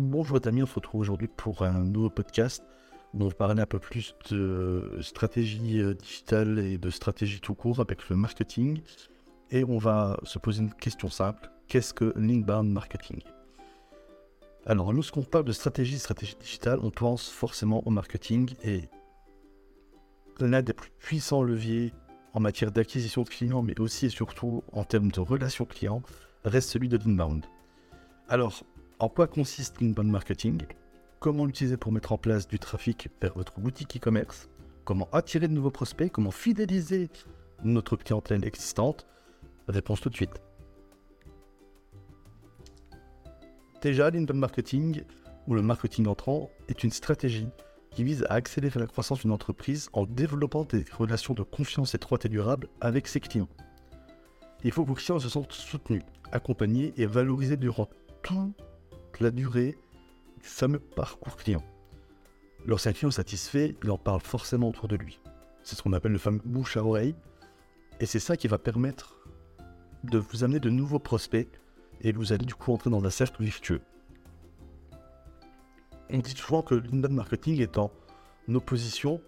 Bonjour amis, on se retrouve aujourd'hui pour un nouveau podcast on va parler un peu plus de stratégie euh, digitale et de stratégie tout court avec le marketing. Et on va se poser une question simple, qu'est-ce que l'inbound marketing? Alors lorsqu'on parle de stratégie, stratégie digitale, on pense forcément au marketing et l'un des plus puissants leviers en matière d'acquisition de clients, mais aussi et surtout en termes de relations clients, reste celui de l'inbound. Alors, en quoi consiste l'inbound marketing? Comment l'utiliser pour mettre en place du trafic vers votre boutique e-commerce? Comment attirer de nouveaux prospects? Comment fidéliser notre clientèle existante? Réponse tout de suite. Déjà, l'inbound marketing ou le marketing entrant est une stratégie qui vise à accélérer la croissance d'une entreprise en développant des relations de confiance étroites et durables avec ses clients. Il faut que vos clients se sentent soutenus, accompagnés et valorisés durant toute la durée du fameux parcours client. Lorsqu'un client est satisfait, il en parle forcément autour de lui. C'est ce qu'on appelle le fameux bouche à oreille. Et c'est ça qui va permettre de vous amener de nouveaux prospects et vous allez du coup entrer dans un cercle vertueux on dit souvent que l'inbound marketing est en opposition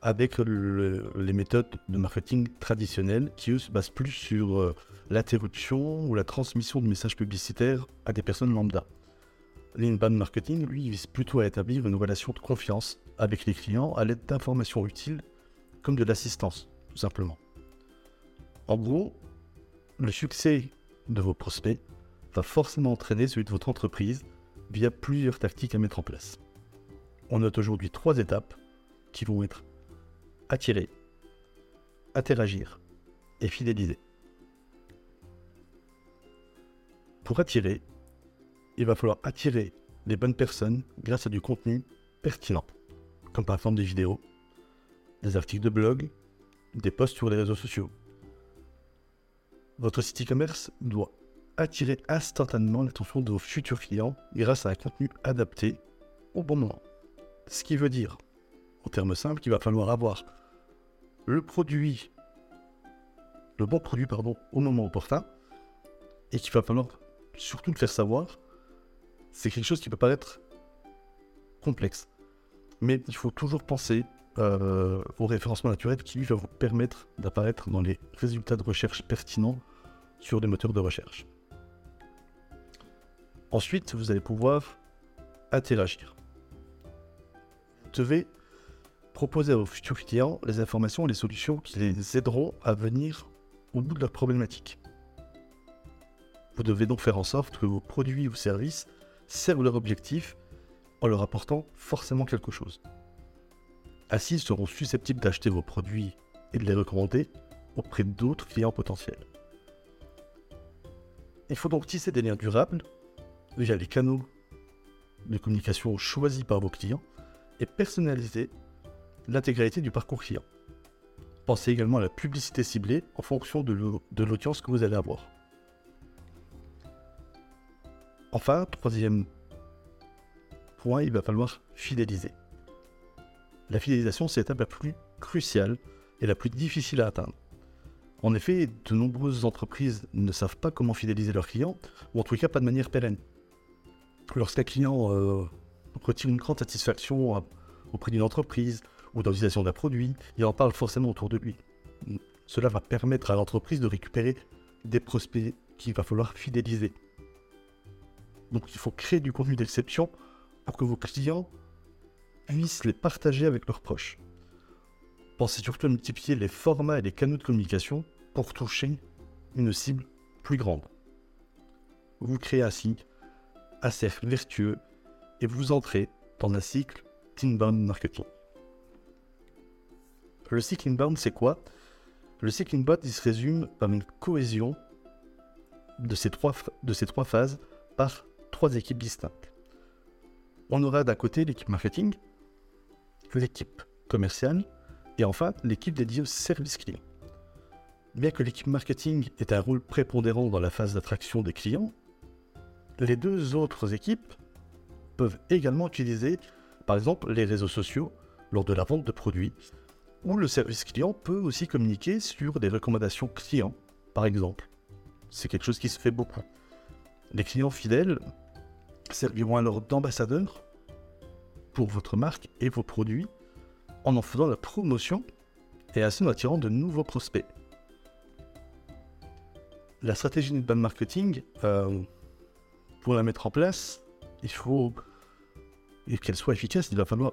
avec les méthodes de marketing traditionnelles qui, eux, se basent plus sur euh, l'interruption ou la transmission de messages publicitaires à des personnes lambda. L'inbound marketing, lui, vise plutôt à établir une relation de confiance avec les clients à l'aide d'informations utiles comme de l'assistance, tout simplement. En gros, le succès de vos prospects va forcément entraîner celui de votre entreprise via plusieurs tactiques à mettre en place. On note aujourd'hui trois étapes qui vont être attirer, interagir et fidéliser. Pour attirer, il va falloir attirer les bonnes personnes grâce à du contenu pertinent, comme par exemple des vidéos, des articles de blog, des posts sur les réseaux sociaux. Votre site e-commerce doit attirer instantanément l'attention de vos futurs clients grâce à un contenu adapté au bon moment. Ce qui veut dire, en termes simples, qu'il va falloir avoir le produit, le bon produit, pardon, au moment opportun, et qu'il va falloir surtout le faire savoir. C'est quelque chose qui peut paraître complexe, mais il faut toujours penser euh, au référencement naturel qui lui va vous permettre d'apparaître dans les résultats de recherche pertinents sur des moteurs de recherche. Ensuite, vous allez pouvoir interagir. Vous devez proposer à vos futurs clients les informations et les solutions qui les aideront à venir au bout de leur problématique. Vous devez donc faire en sorte que vos produits ou services servent leur objectif en leur apportant forcément quelque chose. Ainsi, ils seront susceptibles d'acheter vos produits et de les recommander auprès d'autres clients potentiels. Il faut donc tisser des liens durables via les canaux de communication choisis par vos clients et personnaliser l'intégralité du parcours client. Pensez également à la publicité ciblée en fonction de l'audience que vous allez avoir. Enfin, troisième point, il va falloir fidéliser. La fidélisation, c'est l'étape la plus cruciale et la plus difficile à atteindre. En effet, de nombreuses entreprises ne savent pas comment fidéliser leurs clients, ou en tout cas pas de manière pérenne lorsqu'un client euh, retire une grande satisfaction auprès d'une entreprise ou dans l'utilisation d'un produit, il en parle forcément autour de lui. Cela va permettre à l'entreprise de récupérer des prospects qu'il va falloir fidéliser. Donc il faut créer du contenu d'exception pour que vos clients puissent les partager avec leurs proches. Pensez surtout à multiplier les formats et les canaux de communication pour toucher une cible plus grande. Vous créez ainsi un cercle vertueux et vous entrez dans un cycle inbound marketing. Le cycle inbound, c'est quoi? Le cycle inbound, il se résume par une cohésion de ces trois, de ces trois phases par trois équipes distinctes. On aura d'un côté l'équipe marketing, l'équipe commerciale et enfin l'équipe dédiée au service client. Bien que l'équipe marketing ait un rôle prépondérant dans la phase d'attraction des clients, les deux autres équipes peuvent également utiliser, par exemple, les réseaux sociaux lors de la vente de produits, ou le service client peut aussi communiquer sur des recommandations clients, par exemple. C'est quelque chose qui se fait beaucoup. Les clients fidèles serviront alors d'ambassadeurs pour votre marque et vos produits en en faisant la promotion et ainsi en attirant de nouveaux prospects. La stratégie d'inbound marketing, euh, pour la mettre en place, il faut qu'elle soit efficace, il va falloir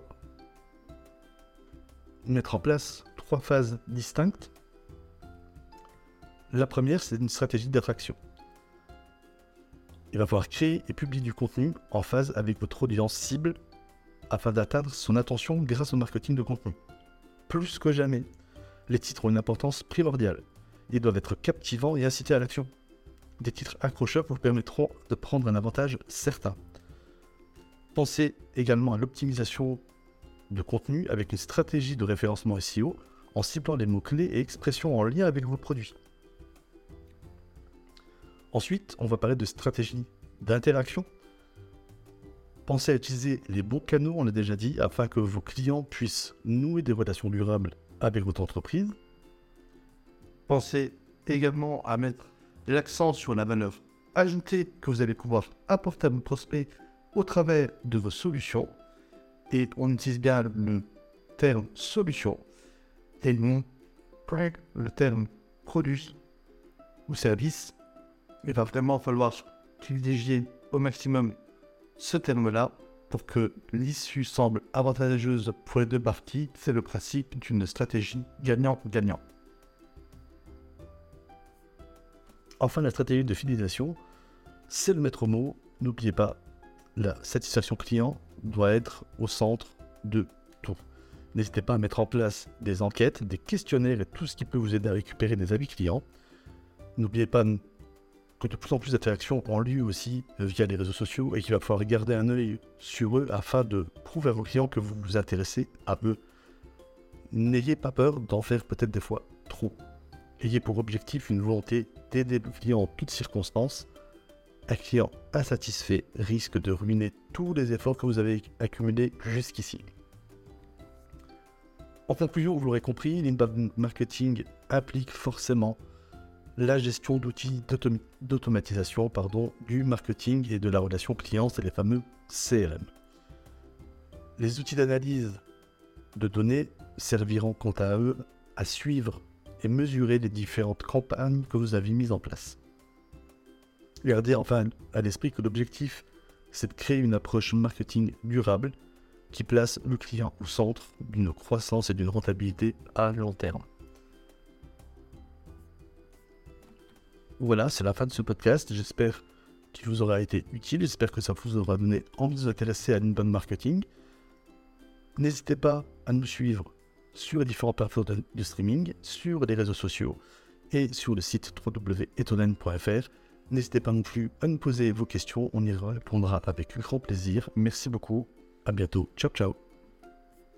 mettre en place trois phases distinctes. La première, c'est une stratégie d'attraction. Il va falloir créer et publier du contenu en phase avec votre audience cible afin d'atteindre son attention grâce au marketing de contenu. Plus que jamais, les titres ont une importance primordiale. Ils doivent être captivants et inciter à l'action. Des titres accrocheurs vous permettront de prendre un avantage certain. Pensez également à l'optimisation de contenu avec une stratégie de référencement SEO en ciblant les mots-clés et expressions en lien avec vos produits. Ensuite, on va parler de stratégie d'interaction. Pensez à utiliser les bons canaux, on l'a déjà dit, afin que vos clients puissent nouer des relations durables avec votre entreprise. Pensez également à mettre l'accent sur la valeur ajoutée que vous allez pouvoir apporter à vos prospects au travers de vos solutions. Et on utilise bien le terme solution et non le terme produit ou service. Il va vraiment falloir privilégier au maximum ce terme-là pour que l'issue semble avantageuse pour les deux parties. C'est le principe d'une stratégie gagnant-gagnant. Enfin, la stratégie de fidélisation, c'est le maître mot. N'oubliez pas, la satisfaction client doit être au centre de tout. N'hésitez pas à mettre en place des enquêtes, des questionnaires et tout ce qui peut vous aider à récupérer des avis clients. N'oubliez pas de plus en plus d'interactions ont lieu aussi via les réseaux sociaux et qu'il va falloir garder un œil sur eux afin de prouver à vos clients que vous vous intéressez à eux. N'ayez pas peur d'en faire peut-être des fois trop. Ayez pour objectif une volonté d'aider le client en toutes circonstances. Un client insatisfait risque de ruiner tous les efforts que vous avez accumulés jusqu'ici. En conclusion, vous l'aurez compris, l'inbound marketing implique forcément la gestion d'outils d'automatisation du marketing et de la relation client, c'est les fameux CRM. Les outils d'analyse de données serviront quant à eux à suivre et mesurer les différentes campagnes que vous avez mises en place. Gardez enfin à l'esprit que l'objectif, c'est de créer une approche marketing durable qui place le client au centre d'une croissance et d'une rentabilité à long terme. Voilà, c'est la fin de ce podcast. J'espère qu'il vous aura été utile. J'espère que ça vous aura donné envie de vous intéresser à l'inbound marketing. N'hésitez pas à nous suivre sur les différentes plateformes de streaming, sur les réseaux sociaux et sur le site www.etonen.fr. N'hésitez pas non plus à nous poser vos questions, on y répondra avec grand plaisir. Merci beaucoup, à bientôt, ciao ciao